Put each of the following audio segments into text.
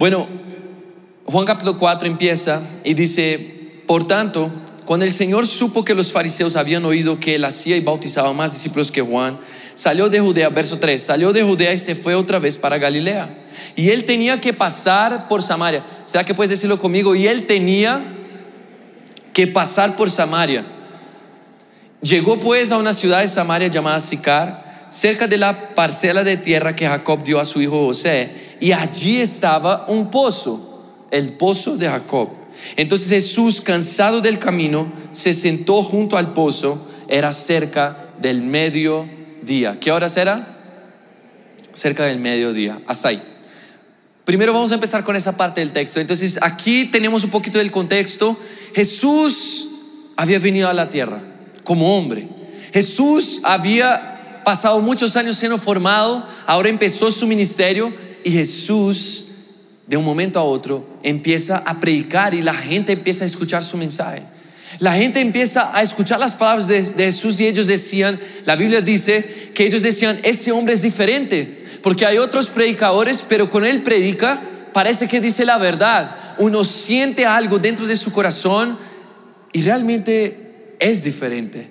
Bueno, Juan capítulo 4 empieza y dice, por tanto, cuando el Señor supo que los fariseos habían oído que él hacía y bautizaba más discípulos que Juan, salió de Judea, verso 3, salió de Judea y se fue otra vez para Galilea. Y él tenía que pasar por Samaria. ¿Será que puedes decirlo conmigo? Y él tenía que pasar por Samaria. Llegó pues a una ciudad de Samaria llamada Sicar, cerca de la parcela de tierra que Jacob dio a su hijo José, y allí estaba un pozo, el pozo de Jacob. Entonces Jesús, cansado del camino, se sentó junto al pozo, era cerca del mediodía. ¿Qué horas era? Cerca del mediodía, hasta ahí. Primero vamos a empezar con esa parte del texto. Entonces aquí tenemos un poquito del contexto. Jesús había venido a la tierra como hombre. Jesús había pasado muchos años siendo formado, ahora empezó su ministerio y Jesús de un momento a otro empieza a predicar y la gente empieza a escuchar su mensaje. La gente empieza a escuchar las palabras de, de, Jesús y ellos decían, la Biblia dice que ellos decían, ese hombre es diferente, porque hay otros predicadores, pero con él predica, parece que dice la verdad. Uno siente algo dentro de su corazón y realmente es diferente.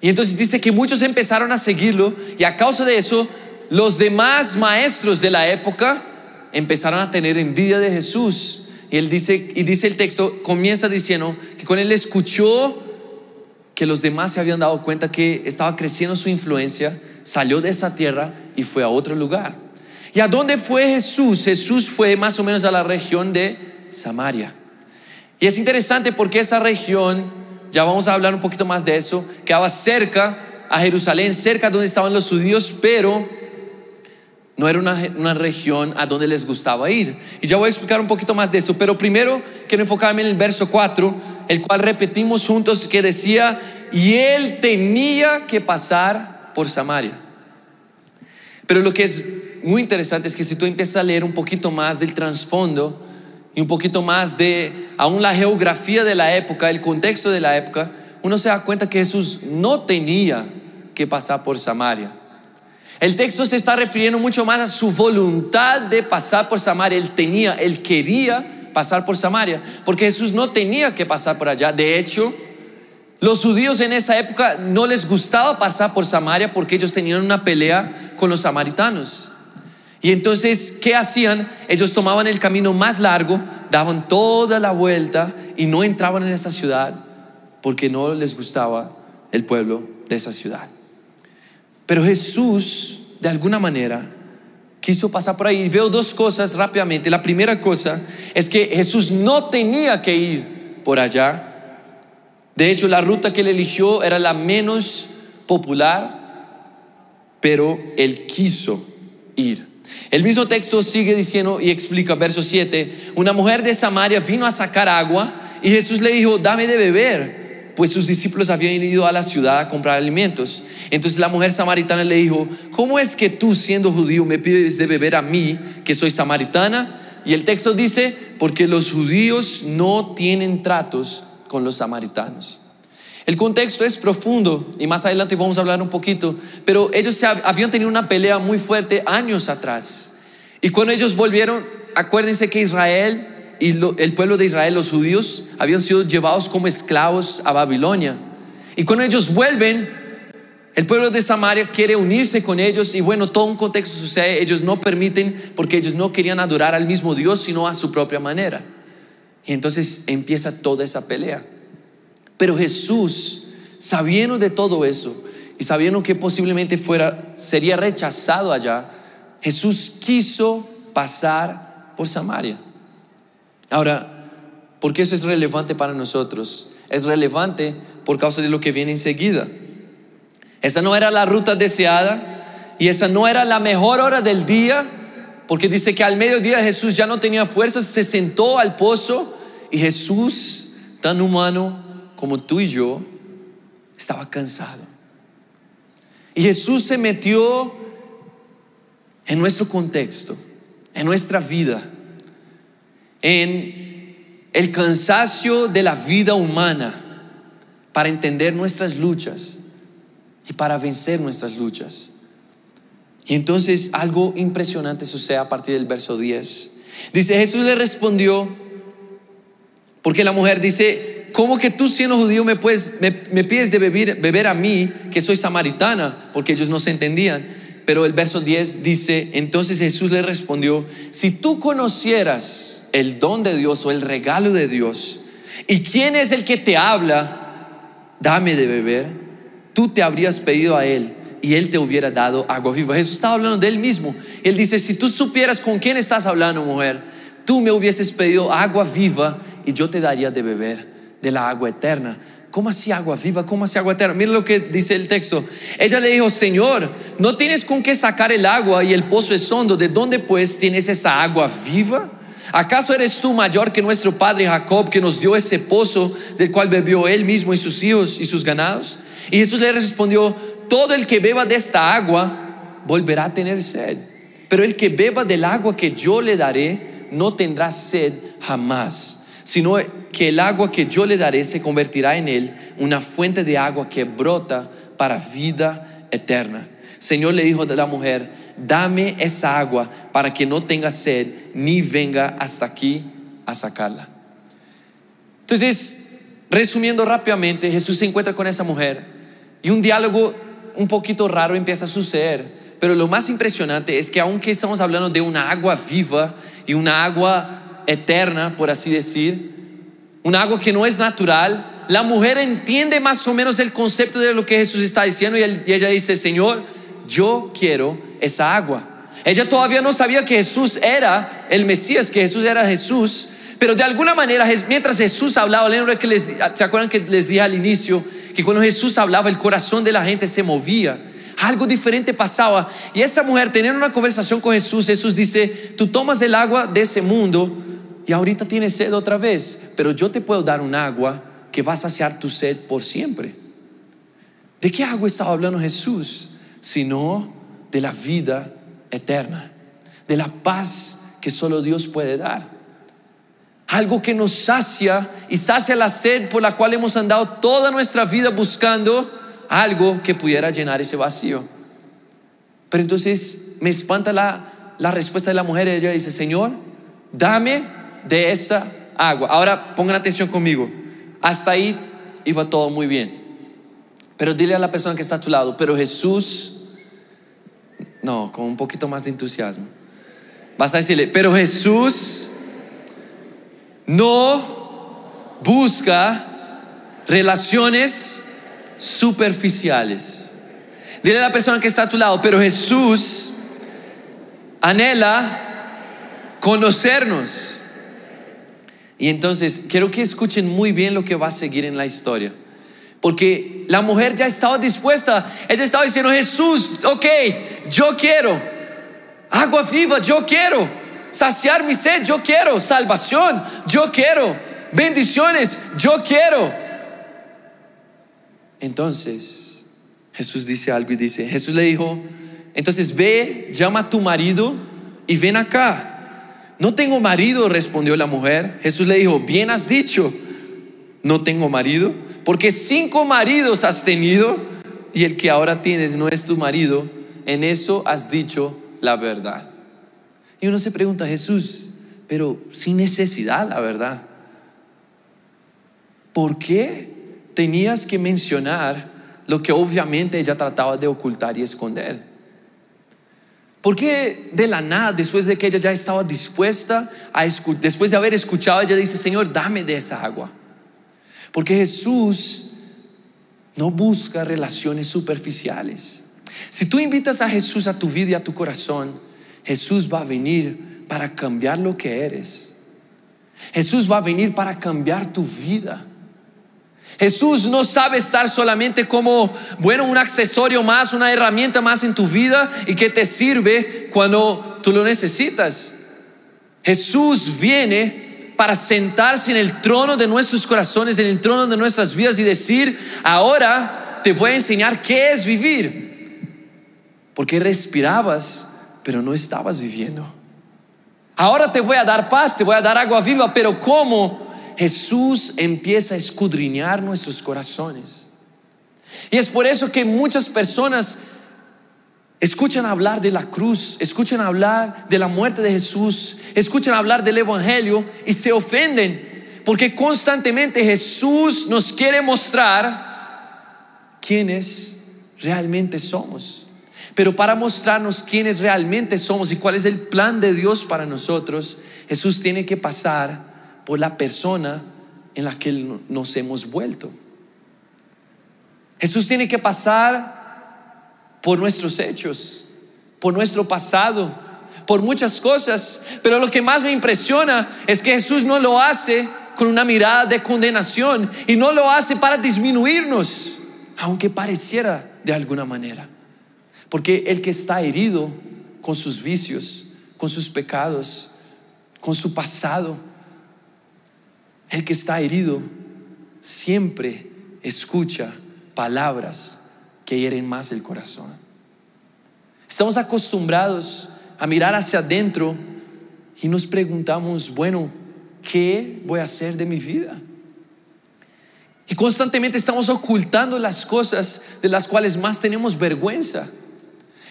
Y entonces dice que muchos empezaron a seguirlo y a causa de eso, los demás maestros de la época empezaron a tener envidia de Jesús. Y él dice, y dice el texto, comienza diciendo que con él escuchó que los demás se habían dado cuenta que estaba creciendo su influencia, salió de esa tierra y fue a otro lugar. ¿Y a dónde fue Jesús? Jesús fue más o menos a la región de Samaria. Y es interesante porque esa región, ya vamos a hablar un poquito más de eso, quedaba cerca a Jerusalén, cerca donde estaban los judíos, pero no era una, región a donde les gustaba ir. Y ya voy a explicar un poquito más de eso, pero primero quiero enfocarme en el verso 4, el cual repetimos juntos que decía, y él tenía que pasar por Samaria. Pero lo que es muy interesante es que si tú empiezas a leer un poquito más del trasfondo y un poquito más de aún la geografía de la época, el contexto de la época, uno se da cuenta que Jesús no tenía que pasar por Samaria. El texto se está refiriendo mucho más a su voluntad de pasar por Samaria. Él tenía, él quería pasar por Samaria, porque Jesús no tenía que pasar por allá. De hecho, los judíos en esa época no les gustaba pasar por Samaria porque ellos tenían una pelea con los samaritanos. Y entonces, ¿qué hacían? Ellos tomaban el camino más largo, daban toda la vuelta y no entraban en esa ciudad porque no les gustaba el pueblo de esa ciudad. Pero Jesús, de alguna manera, quiso pasar por ahí. Veo dos cosas rápidamente. La primera cosa es que Jesús no tenía que ir por allá. De hecho, la ruta que él eligió era la menos popular, pero él quiso ir. El mismo texto sigue diciendo y explica, verso 7, una mujer de Samaria vino a sacar agua y Jesús le dijo, dame de beber pues sus discípulos habían ido a la ciudad a comprar alimentos. Entonces la mujer samaritana le dijo, ¿cómo es que tú siendo judío me pides de beber a mí, que soy samaritana? Y el texto dice, porque los judíos no tienen tratos con los samaritanos. El contexto es profundo y más adelante vamos a hablar un poquito, pero ellos habían tenido una pelea muy fuerte años atrás. Y cuando ellos volvieron, acuérdense que Israel y el pueblo de Israel, los judíos, habían sido llevados como esclavos a Babilonia. Y cuando ellos vuelven, el pueblo de Samaria quiere unirse con ellos y bueno, todo un contexto sucede, ellos no permiten porque ellos no querían adorar al mismo Dios, sino a su propia manera. Y entonces empieza toda esa pelea. Pero Jesús, sabiendo de todo eso y sabiendo que posiblemente fuera sería rechazado allá, Jesús quiso pasar por Samaria. Ahora, ¿por qué eso es relevante para nosotros? Es relevante por causa de lo que viene enseguida. Esa no era la ruta deseada y esa no era la mejor hora del día, porque dice que al mediodía Jesús ya no tenía fuerzas, se sentó al pozo y Jesús, tan humano como tú y yo, estaba cansado. Y Jesús se metió en nuestro contexto, en nuestra vida en el cansancio de la vida humana para entender nuestras luchas y para vencer nuestras luchas. Y entonces algo impresionante sucede a partir del verso 10. Dice, Jesús le respondió, porque la mujer dice, ¿cómo que tú siendo judío me, puedes, me, pides de beber, beber a mí, que soy samaritana? Porque ellos no se entendían. Pero el verso 10 dice, entonces Jesús le respondió, si tú conocieras el don de Dios o el regalo de Dios, y quién es el que te habla, dame de beber, tú te habrías pedido a él y él te hubiera dado agua viva. Jesús estaba hablando de él mismo. Él dice, si tú supieras con quién estás hablando, mujer, tú me hubieses pedido agua viva y yo te daría de beber de la agua eterna. ¿Cómo así agua viva? ¿Cómo así agua eterna? Mira lo que dice el texto. Ella le dijo, Señor, no tienes con qué sacar el agua y el pozo es hondo. ¿De dónde pues tienes esa agua viva? ¿Acaso eres tú mayor que nuestro padre Jacob que nos dio ese pozo del cual bebió él mismo y sus hijos y sus ganados? Y Jesús le respondió, todo el que beba de esta agua volverá a tener sed. Pero el que beba del agua que yo le daré no tendrá sed jamás, sino que el agua que yo le daré se convertirá en él una fuente de agua que brota para vida eterna. Señor le dijo a la mujer, dame esa agua para que no tenga sed ni venga hasta aquí a sacarla. Entonces, resumiendo rápidamente, Jesús se encuentra con esa mujer y un diálogo un poquito raro empieza a suceder. Pero lo más impresionante es que aunque estamos hablando de una agua viva y una agua eterna, por así decir, un agua que no es natural, la mujer entiende más o menos el concepto de lo que Jesús está diciendo y, ella dice, Señor, yo quiero esa agua. Ella todavía no sabía que Jesús era el Mesías, que Jesús era Jesús, pero de alguna manera, mientras Jesús hablaba, les, ¿se acuerdan que les dije al inicio? Que cuando Jesús hablaba, el corazón de la gente se movía. Algo diferente pasaba. Y esa mujer teniendo una conversación con Jesús, Jesús dice, tú tomas el agua de ese mundo y ahorita tienes sed otra vez, pero yo te puedo dar un agua que va a saciar tu sed por siempre. ¿De qué agua estaba hablando Jesús? Sino de la vida eterna, de la paz que solo Dios puede dar algo que nos sacia y sacia la sed por la cual hemos andado toda nuestra vida buscando algo que pudiera llenar ese vacío. Pero entonces me espanta la, la respuesta de la mujer. Ella dice, Señor, dame de esa agua. Ahora pongan atención conmigo. Hasta ahí iba todo muy bien. Pero dile a la persona que está a tu lado, pero Jesús, no, con un poquito más de entusiasmo. Vas a decirle, pero Jesús no busca relaciones superficiales. Dile a la persona que está a tu lado, pero Jesús anhela conocernos. Y entonces quiero que escuchen muy bien lo que va a seguir en la historia. Porque la mujer ya estaba dispuesta. Ella estaba diciendo, Jesús, ok, yo quiero agua viva, yo quiero saciar mi sed, yo quiero salvación, yo quiero bendiciones, yo quiero. Entonces Jesús dice algo y dice, Jesús le dijo, entonces ve, llama a tu marido y ven acá. No tengo marido, respondió la mujer. Jesús le dijo, bien has dicho, no tengo marido, porque cinco maridos has tenido y el que ahora tienes no es tu marido. En eso has dicho la verdad. Y uno se pregunta, Jesús, pero sin necesidad, la verdad. ¿Por qué tenías que mencionar lo que obviamente ella trataba de ocultar y esconder? ¿Por qué de la nada, después de que ella ya estaba dispuesta a escuchar, después de haber escuchado, ella dice, Señor, dame de esa agua? Porque Jesús no busca relaciones superficiales. Si tú invitas a Jesús a tu vida y a tu corazón, Jesús va a venir para cambiar lo que eres. Jesús va a venir para cambiar tu vida. Jesús no sabe estar solamente como, bueno, un accesorio más, una herramienta más en tu vida y que te sirve cuando tú lo necesitas. Jesús viene para sentarse en el trono de nuestros corazones, en el trono de nuestras vidas y decir, ahora te voy a enseñar qué es vivir. Porque respirabas pero no estabas viviendo. Ahora te voy a dar paz, te voy a dar agua viva, pero ¿cómo? Jesús empieza a escudriñar nuestros corazones. Y es por eso que muchas personas escuchan hablar de la cruz, escuchan hablar de la muerte de Jesús, escuchan hablar del Evangelio y se ofenden, porque constantemente Jesús nos quiere mostrar quiénes realmente somos. Pero para mostrarnos quiénes realmente somos y cuál es el plan de Dios para nosotros, Jesús tiene que pasar por la persona en la que nos hemos vuelto. Jesús tiene que pasar por nuestros hechos, por nuestro pasado, por muchas cosas. Pero lo que más me impresiona es que Jesús no lo hace con una mirada de condenación y no lo hace para disminuirnos, aunque pareciera de alguna manera. Porque el que está herido con sus vicios, con sus pecados, con su pasado, el que está herido siempre escucha palabras que hieren más el corazón. Estamos acostumbrados a mirar hacia adentro y nos preguntamos, bueno, ¿qué voy a hacer de mi vida? Y constantemente estamos ocultando las cosas de las cuales más tenemos vergüenza.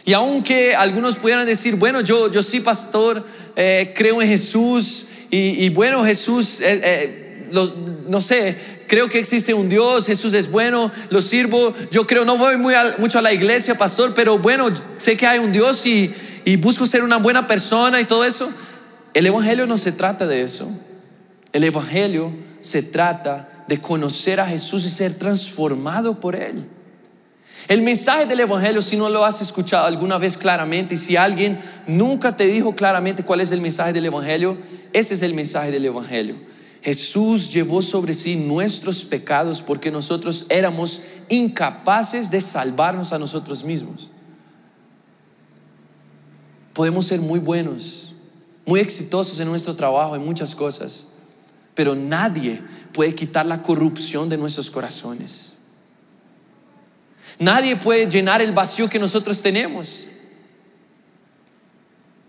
Y aunque algunos pudieran decir, bueno, yo, yo sí, pastor, eh, creo en Jesús, y, bueno, Jesús, eh, eh, no sé, creo que existe un Dios, Jesús es bueno, lo sirvo, yo creo, no voy muy mucho a la iglesia, pastor, pero bueno, sé que hay un Dios y, y busco ser una buena persona y todo eso. El Evangelio no se trata de eso. El Evangelio se trata de conocer a Jesús y ser transformado por Él. El mensaje del Evangelio, si no lo has escuchado alguna vez claramente, y si alguien nunca te dijo claramente cuál es el mensaje del Evangelio, ese es el mensaje del Evangelio. Jesús llevó sobre sí nuestros pecados porque nosotros éramos incapaces de salvarnos a nosotros mismos. Podemos ser muy buenos, muy exitosos en nuestro trabajo, en muchas cosas, pero nadie puede quitar la corrupción de nuestros corazones. Nadie puede llenar el vacío que nosotros tenemos.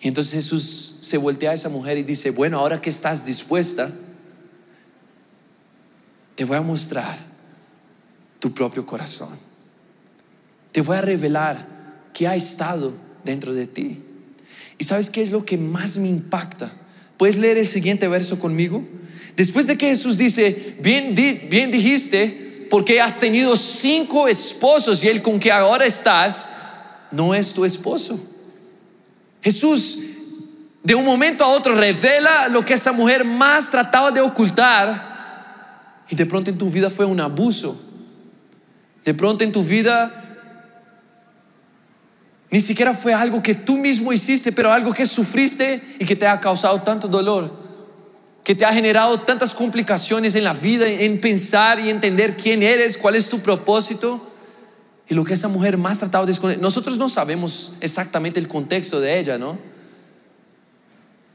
Y entonces Jesús se voltea a esa mujer y dice, bueno, ahora que estás dispuesta, te voy a mostrar tu propio corazón. Te voy a revelar qué ha estado dentro de ti. ¿Y sabes qué es lo que más me impacta? ¿Puedes leer el siguiente verso conmigo? Después de que Jesús dice, bien dijiste, porque has tenido cinco esposos y el con que ahora estás no es tu esposo. Jesús de un momento a otro revela lo que esa mujer más trataba de ocultar y de pronto en tu vida fue un abuso. De pronto en tu vida ni siquiera fue algo que tú mismo hiciste, pero algo que sufriste y que te ha causado tanto dolor que te ha generado tantas complicaciones en la vida, en pensar y entender quién eres, cuál es tu propósito. Y lo que esa mujer más trataba de esconder. Nosotros no sabemos exactamente el contexto de ella, ¿no?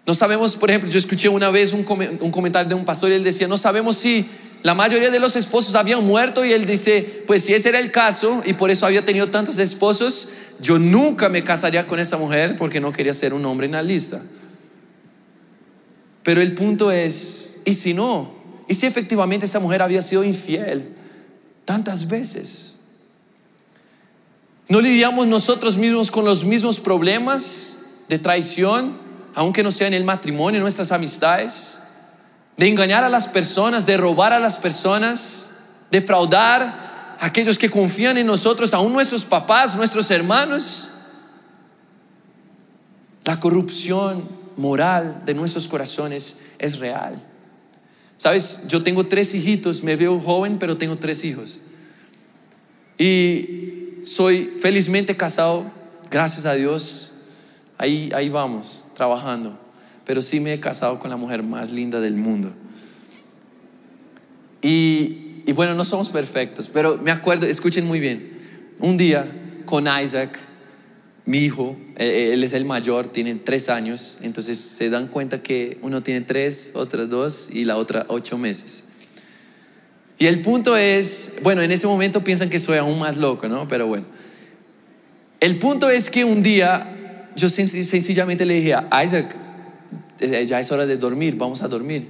No sabemos, por ejemplo, yo escuché una vez un, comentario de un pastor y él decía, no sabemos si la mayoría de los esposos habían muerto y él dice, pues si ese era el caso y por eso había tenido tantos esposos, yo nunca me casaría con esa mujer porque no quería ser un hombre en la lista. Pero el punto es, ¿y si no? ¿Y si efectivamente esa mujer había sido infiel tantas veces? ¿No lidiamos nosotros mismos con los mismos problemas de traición, aunque no sea en el matrimonio, en nuestras amistades? De engañar a las personas, de robar a las personas, de fraudar a aquellos que confían en nosotros, aún nuestros papás, nuestros hermanos. La corrupción moral de nuestros corazones es real. Sabes, yo tengo tres hijitos, me veo joven, pero tengo tres hijos. Y soy felizmente casado, gracias a Dios. Ahí, ahí vamos, trabajando. Pero sí me he casado con la mujer más linda del mundo. Y, y bueno, no somos perfectos, pero me acuerdo, escuchen muy bien, un día con Isaac, mi hijo, eh, eh, él es el mayor, tiene tres años, entonces se dan cuenta que uno tiene tres, otras dos y la otra ocho meses. Y el punto es, bueno, en ese momento piensan que soy aún más loco, ¿no? Pero bueno, el punto es que un día yo sencillamente le dije a Isaac, ya es hora de dormir, vamos a dormir.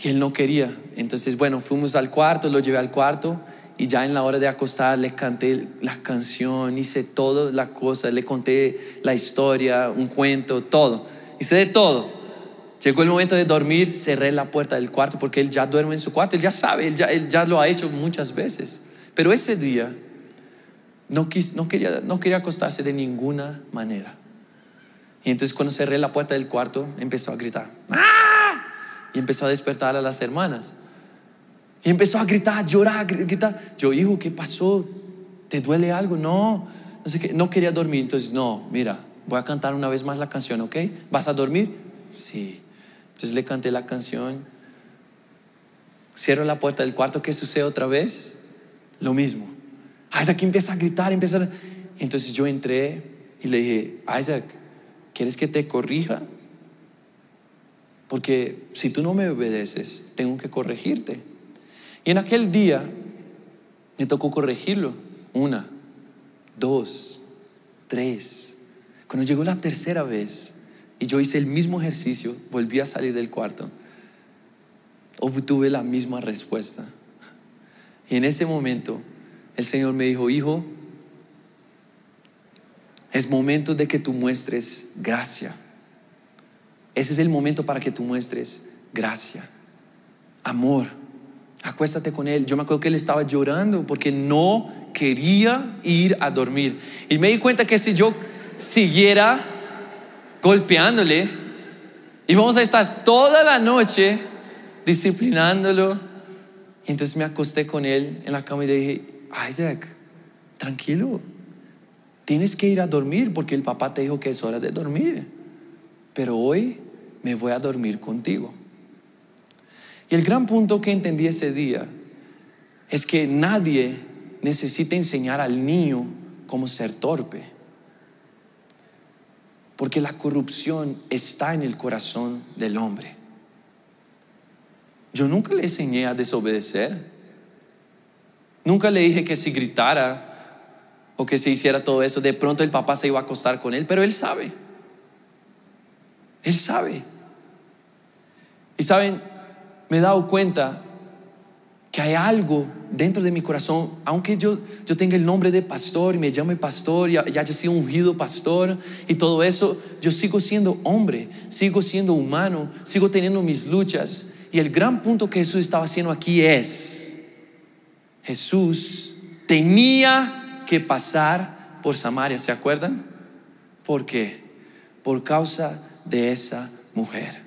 Y él no quería. Entonces, bueno, fuimos al cuarto, lo llevé al cuarto y ya en la hora de acostar le canté la canción, hice todas las cosas, le conté la historia, un cuento, todo. Hice de todo. Llegó el momento de dormir, cerré la puerta del cuarto porque él ya duerme en su cuarto, él ya sabe, él ya, lo ha hecho muchas veces. Pero ese día no, no, quería, no quería acostarse de ninguna manera. Y entonces cuando cerré la puerta del cuarto, empezó a gritar. ¡Ah! Y empezó a despertar a las hermanas. Y empezó a gritar, llorar, gritar. Yo, hijo, ¿qué pasó? ¿Te duele algo? No, no sé qué. No quería dormir. Entonces, no, mira, voy a cantar una vez más la canción, ¿ok? ¿Vas a dormir? Sí. Entonces le canté la canción. Cierro la puerta del cuarto. ¿Qué sucede otra vez? Lo mismo. Isaac empieza a gritar, empieza a... Entonces yo entré y le dije, Isaac, ¿quieres que te corrija? Porque si tú no me obedeces, tengo que corregirte. Y en aquel día me tocó corregirlo. Una, dos, tres. Cuando llegó la tercera vez y yo hice el mismo ejercicio, volví a salir del cuarto, obtuve la misma respuesta. Y en ese momento el Señor me dijo, hijo, es momento de que tú muestres gracia. Ese es el momento para que tú muestres gracia, amor. Acuéstate con él. Yo me acuerdo que él estaba llorando porque no quería ir a dormir. Y me di cuenta que si yo siguiera golpeándole, íbamos a estar toda la noche disciplinándolo. Y entonces me acosté con él en la cama y dije, Isaac, tranquilo, tienes que ir a dormir porque el papá te dijo que es hora de dormir. Pero hoy me voy a dormir contigo. Y el gran punto que entendí ese día es que nadie necesita enseñar al niño cómo ser torpe. Porque la corrupción está en el corazón del hombre. Yo nunca le enseñé a desobedecer. Nunca le dije que si gritara o que si hiciera todo eso, de pronto el papá se iba a acostar con él, pero él sabe. Él sabe. Y saben, me he dado cuenta que hay algo dentro de mi corazón, aunque yo, yo tenga el nombre de pastor y me llame pastor y haya sido ungido pastor y todo eso, yo sigo siendo hombre, sigo siendo humano, sigo teniendo mis luchas. Y el gran punto que Jesús estaba haciendo aquí es, Jesús tenía que pasar por Samaria, ¿se acuerdan? ¿Por qué? Por causa de esa mujer.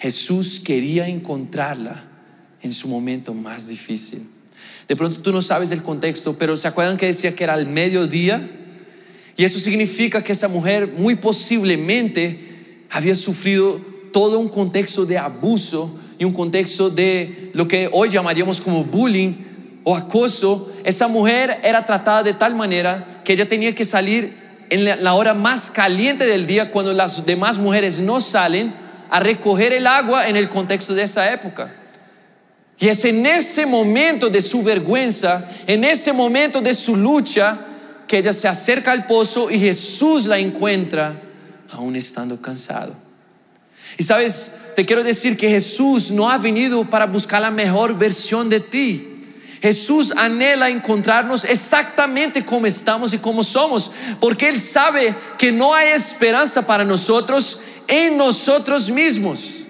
Jesús quería encontrarla en su momento más difícil. De pronto tú no sabes el contexto, pero ¿se acuerdan que decía que era al mediodía? Y eso significa que esa mujer muy posiblemente había sufrido todo un contexto de abuso y un contexto de lo que hoy llamaríamos como bullying o acoso. Esa mujer era tratada de tal manera que ella tenía que salir en la hora más caliente del día cuando las demás mujeres no salen a recoger el agua en el contexto de esa época. Y es en ese momento de su vergüenza, en ese momento de su lucha, que ella se acerca al pozo y Jesús la encuentra aún estando cansado. Y sabes, te quiero decir que Jesús no ha venido para buscar la mejor versión de ti. Jesús anhela encontrarnos exactamente como estamos y como somos, porque Él sabe que no hay esperanza para nosotros en nosotros mismos.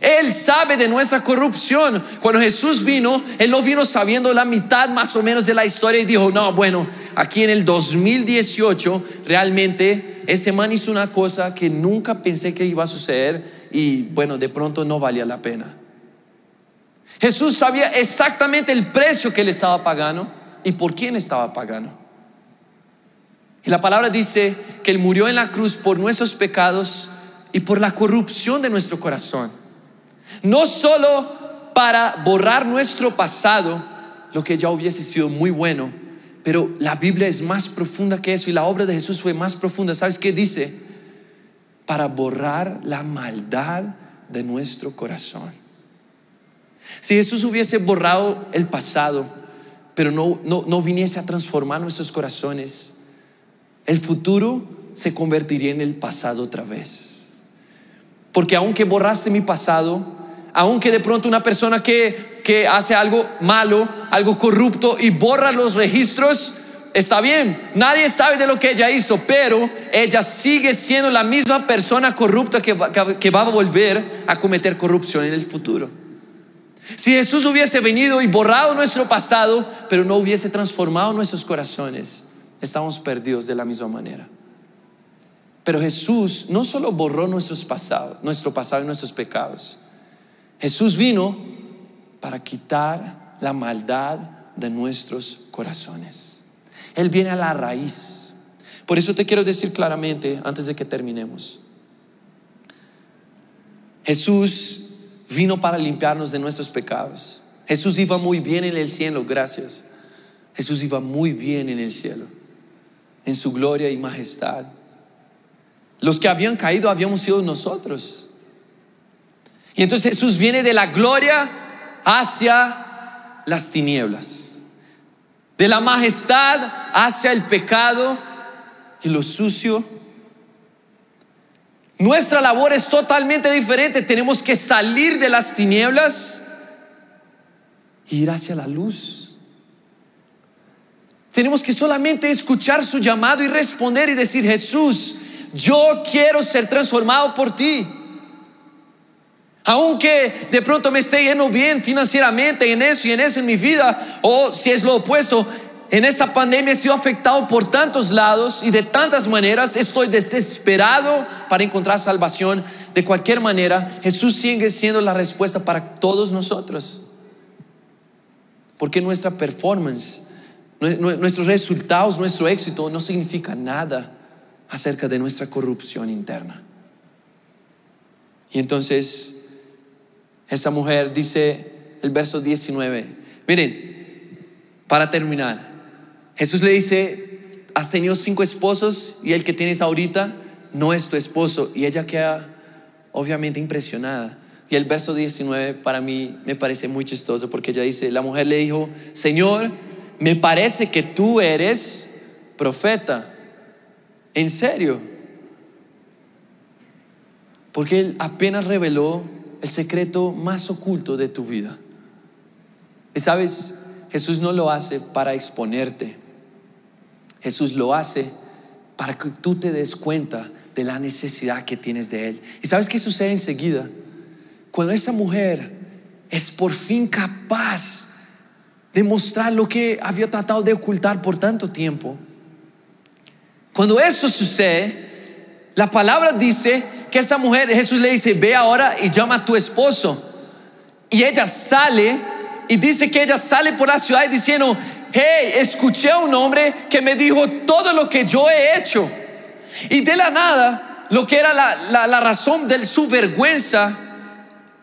Él sabe de nuestra corrupción. Cuando Jesús vino, Él no vino sabiendo la mitad más o menos de la historia y dijo, no, bueno, aquí en el 2018 realmente ese man hizo una cosa que nunca pensé que iba a suceder y bueno, de pronto no valía la pena. Jesús sabía exactamente el precio que él estaba pagando y por quién estaba pagando. Y la palabra dice que Él murió en la cruz por nuestros pecados y por la corrupción de nuestro corazón. No solo para borrar nuestro pasado, lo que ya hubiese sido muy bueno, pero la Biblia es más profunda que eso y la obra de Jesús fue más profunda. ¿Sabes qué dice? Para borrar la maldad de nuestro corazón. Si Jesús hubiese borrado el pasado, pero no, no, no viniese a transformar nuestros corazones, el futuro se convertiría en el pasado otra vez. Porque aunque borraste mi pasado, aunque de pronto una persona que, que hace algo malo, algo corrupto y borra los registros, está bien, nadie sabe de lo que ella hizo, pero ella sigue siendo la misma persona corrupta que que va a volver a cometer corrupción en el futuro. Si Jesús hubiese venido y borrado nuestro pasado, pero no hubiese transformado nuestros corazones, estamos perdidos de la misma manera. Pero Jesús no solo borró nuestro pasado y nuestros pecados. Jesús vino para quitar la maldad de nuestros corazones. Él viene a la raíz. Por eso te quiero decir claramente, antes de que terminemos, Jesús vino para limpiarnos de nuestros pecados. Jesús iba muy bien en el cielo, gracias. Jesús iba muy bien en el cielo, en su gloria y majestad. Los que habían caído habíamos sido nosotros. Y entonces Jesús viene de la gloria hacia las tinieblas, de la majestad hacia el pecado y lo sucio nuestra labor es totalmente diferente. Tenemos que salir de las tinieblas e ir hacia la luz. Tenemos que solamente escuchar su llamado y responder y decir, Jesús, yo quiero ser transformado por ti. Aunque de pronto me esté yendo bien financieramente en eso y en eso en mi vida, o si es lo opuesto, en esa pandemia he sido afectado por tantos lados y de tantas maneras. Estoy desesperado para encontrar salvación. De cualquier manera, Jesús sigue siendo la respuesta para todos nosotros. Porque nuestra performance, nuestros resultados, nuestro éxito no significa nada acerca de nuestra corrupción interna. Y entonces, esa mujer dice el verso 19, miren, para terminar, Jesús le dice, has tenido cinco esposos y el que tienes ahorita no es tu esposo. Y ella queda obviamente impresionada. Y el verso 19 para mí me parece muy chistoso porque ella dice, la mujer le dijo, Señor, me parece que tú eres profeta. ¿En serio? Porque Él apenas reveló el secreto más oculto de tu vida. Y sabes, Jesús no lo hace para exponerte. Jesús lo hace para que tú te des cuenta de la necesidad que tienes de Él. ¿Y sabes qué sucede enseguida? Cuando esa mujer es por fin capaz de mostrar lo que había tratado de ocultar por tanto tiempo, cuando eso sucede, la palabra dice que esa mujer, Jesús le dice, ve ahora y llama a tu esposo. Y ella sale y dice que ella sale por la ciudad diciendo, hey, escuché a un hombre que me dijo todo lo que yo he hecho. Y de la nada, lo que era la, razón de su vergüenza,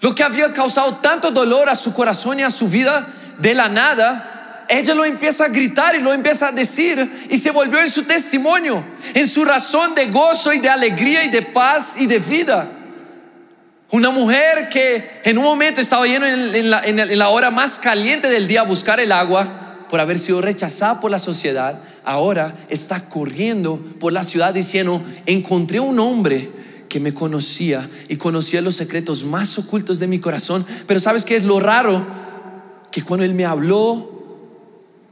lo que había causado tanto dolor a su corazón y a su vida, de la nada, ella lo empieza a gritar y lo empieza a decir y se volvió en su testimonio, en su razón de gozo y de alegría y de paz y de vida. Una mujer que en un momento estaba yendo en, la, en la hora más caliente del día a buscar el agua, por haber sido rechazada por la sociedad, ahora está corriendo por la ciudad diciendo, encontré un hombre que me conocía y conocía los secretos más ocultos de mi corazón. Pero ¿sabes qué es lo raro? Que cuando él me habló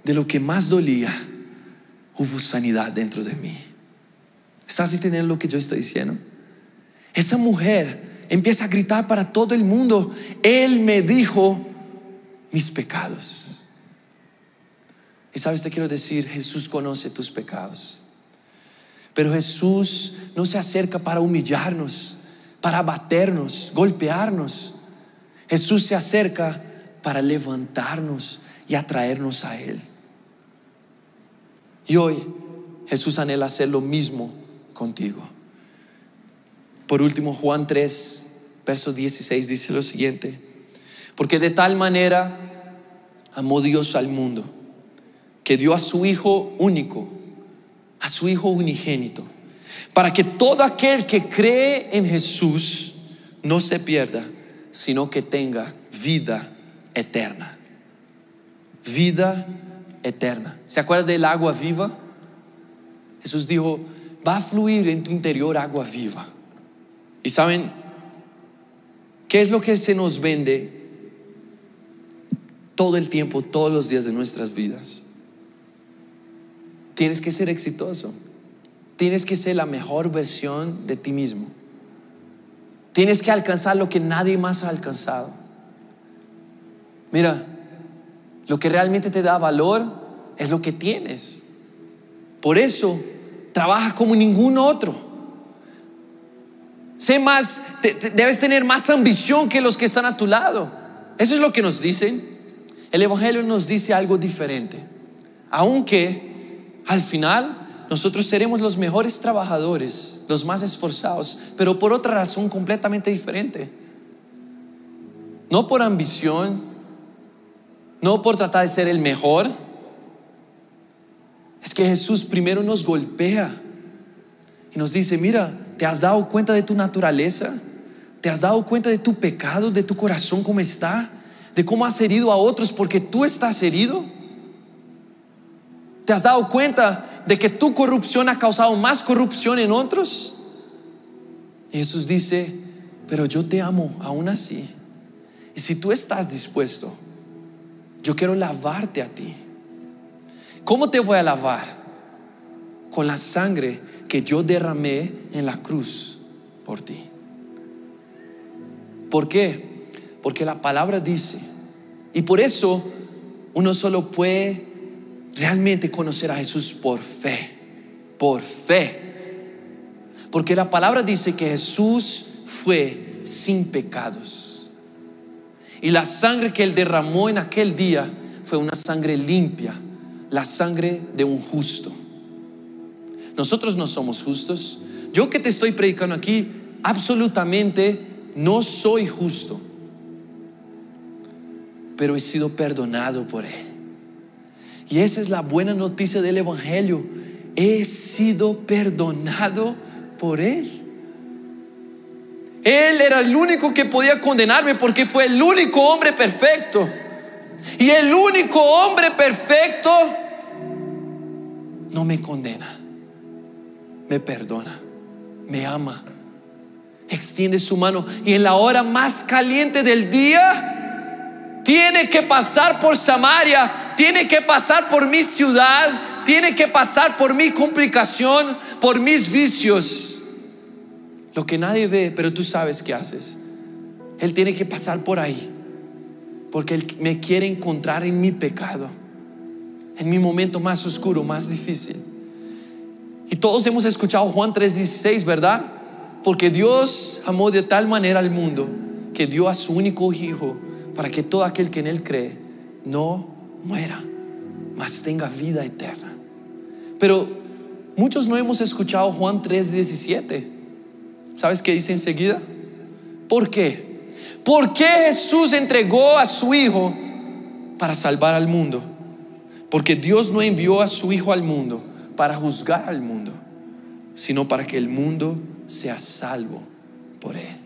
de lo que más dolía, hubo sanidad dentro de mí. ¿Estás entendiendo lo que yo estoy diciendo? Esa mujer empieza a gritar para todo el mundo, Él me dijo mis pecados. Y sabes, te quiero decir, Jesús conoce tus pecados. Pero Jesús no se acerca para humillarnos, para abaternos, golpearnos. Jesús se acerca para levantarnos y atraernos a Él. Y hoy Jesús anhela hacer lo mismo contigo. Por último, Juan 3, verso 16 dice lo siguiente, porque de tal manera amó Dios al mundo que dio a su Hijo único, a su Hijo unigénito, para que todo aquel que cree en Jesús no se pierda, sino que tenga vida eterna. Vida eterna. ¿Se acuerda del agua viva? Jesús dijo, va a fluir en tu interior agua viva. ¿Y saben qué es lo que se nos vende todo el tiempo, todos los días de nuestras vidas. Tienes que ser exitoso. Tienes que ser la mejor versión de ti mismo. Tienes que alcanzar lo que nadie más ha alcanzado. Mira, lo que realmente te da valor es lo que tienes. Por eso, trabaja como ningún otro. Sé más, debes tener más ambición que los que están a tu lado. Eso es lo que nos dicen. El Evangelio nos dice algo diferente. Aunque al final nosotros seremos los mejores trabajadores, los más esforzados, pero por otra razón completamente diferente. No por ambición, no por tratar de ser el mejor. Es que Jesús primero nos golpea y nos dice, mira, ¿te has dado cuenta de tu naturaleza? ¿Te has dado cuenta de tu pecado, de tu corazón cómo está? ¿De cómo has herido a otros porque tú estás herido? ¿Te has dado cuenta de que tu corrupción ha causado más corrupción en otros? Y Jesús dice, pero yo te amo aún así. Y si tú estás dispuesto, yo quiero lavarte a ti. ¿Cómo te voy a lavar? Con la sangre que yo derramé en la cruz por ti. ¿Por qué? Porque la palabra dice, y por eso uno solo puede realmente conocer a Jesús por fe, por fe. Porque la palabra dice que Jesús fue sin pecados. Y la sangre que él derramó en aquel día fue una sangre limpia, la sangre de un justo. Nosotros no somos justos. Yo que te estoy predicando aquí, absolutamente no soy justo. Pero he sido perdonado por Él. Y esa es la buena noticia del Evangelio. He sido perdonado por Él. Él era el único que podía condenarme porque fue el único hombre perfecto. Y el único hombre perfecto no me condena, me perdona, me ama, extiende su mano y en la hora más caliente del día tiene que pasar por Samaria tiene que pasar por mi ciudad, tiene que pasar por mi complicación, por mis vicios. Lo que nadie ve, pero tú sabes qué haces. Él tiene que pasar por ahí, porque Él me quiere encontrar en mi pecado, en mi momento más oscuro, más difícil. Y todos hemos escuchado Juan 3:16, ¿verdad? Porque Dios amó de tal manera al mundo que dio a su único hijo para que todo aquel que en Él cree no muera, mas tenga vida eterna. Pero muchos no hemos escuchado Juan 3:17. ¿Sabes qué dice enseguida? ¿Por qué? ¿Por qué Jesús entregó a su Hijo para salvar al mundo? Porque Dios no envió a su Hijo al mundo para juzgar al mundo, sino para que el mundo sea salvo por Él.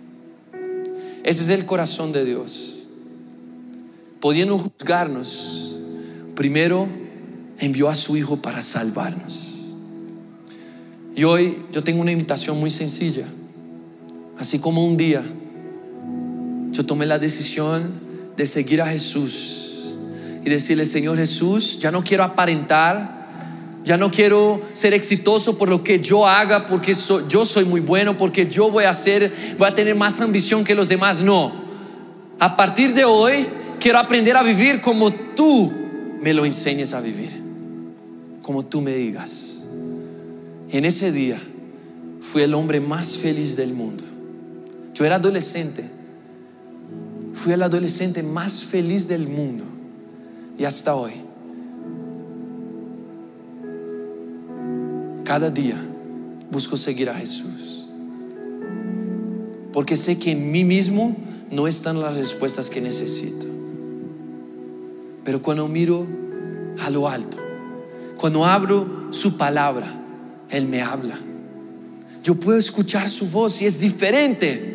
Ese es el corazón de Dios. Pudiendo juzgarnos, primero envió a su Hijo para salvarnos. Y hoy yo tengo una invitación muy sencilla. Así como un día yo tomé la decisión de seguir a Jesús y decirle, Señor Jesús, ya no quiero aparentar, ya no quiero ser exitoso por lo que yo haga, porque yo soy muy bueno, porque yo voy a ser, voy a tener más ambición que los demás. No. A partir de hoy quiero aprender a vivir como tú me lo enseñes a vivir, como tú me digas. En ese día fui el hombre más feliz del mundo. Yo era adolescente, fui el adolescente más feliz del mundo y hasta hoy. Cada día busco seguir a Jesús. Porque sé que en mí mismo no están las respuestas que necesito. Pero cuando miro a lo alto, cuando abro su palabra, Él me habla. Yo puedo escuchar su voz y es diferente.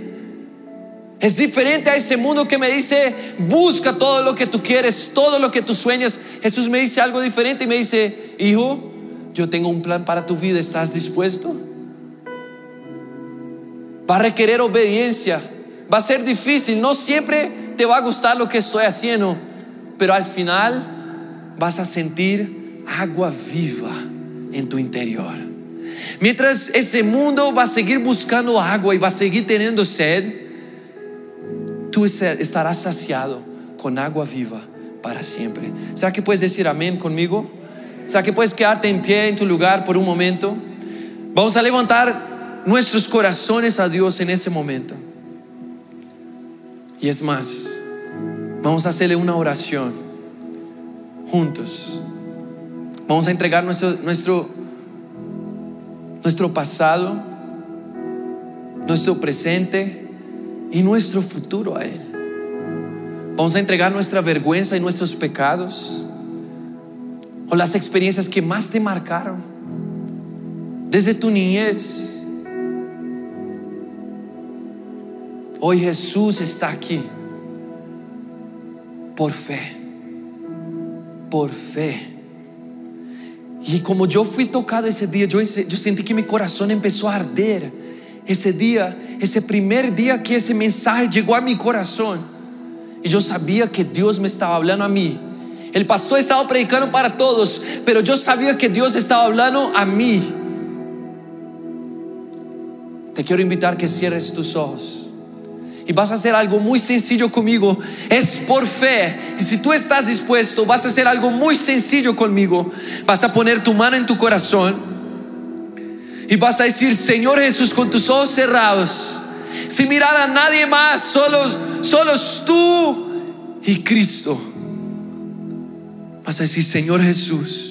Es diferente a ese mundo que me dice, busca todo lo que tú quieres, todo lo que tú sueñas. Jesús me dice algo diferente y me dice, hijo, yo tengo un plan para tu vida, ¿estás dispuesto? Va a requerir obediencia, va a ser difícil, no siempre te va a gustar lo que estoy haciendo, pero al final vas a sentir agua viva en tu interior. Mientras ese mundo va a seguir buscando agua y va a seguir teniendo sed, tú estarás saciado con agua viva para siempre. ¿Será que puedes decir amén conmigo? ¿Será que puedes quedarte en pie en tu lugar por un momento? Vamos a levantar nuestros corazones a Dios en ese momento. Y es más, vamos a hacerle una oración juntos. Vamos a entregar nuestro, nuestro, nuestro pasado, nuestro presente y nuestro futuro a Él. Vamos a entregar nuestra vergüenza y nuestros pecados o las experiencias que más te marcaron desde tu niñez. Hoy Jesús está aquí por fe, por fe. Y como yo fui tocado ese día, yo, sentí que mi corazón empezó a arder. Ese día, ese primer día que ese mensaje llegó a mi corazón. Y yo sabía que Dios me estaba hablando a mí. El pastor estaba predicando para todos, pero yo sabía que Dios estaba hablando a mí. Te quiero invitar que cierres tus ojos. Y vas a hacer algo muy sencillo conmigo. Es por fe. Y si tú estás dispuesto, vas a hacer algo muy sencillo conmigo. Vas a poner tu mano en tu corazón. Y vas a decir, Señor Jesús, con tus ojos cerrados. Sin mirar a nadie más, solo, solo tú y Cristo. Vas a decir, Señor Jesús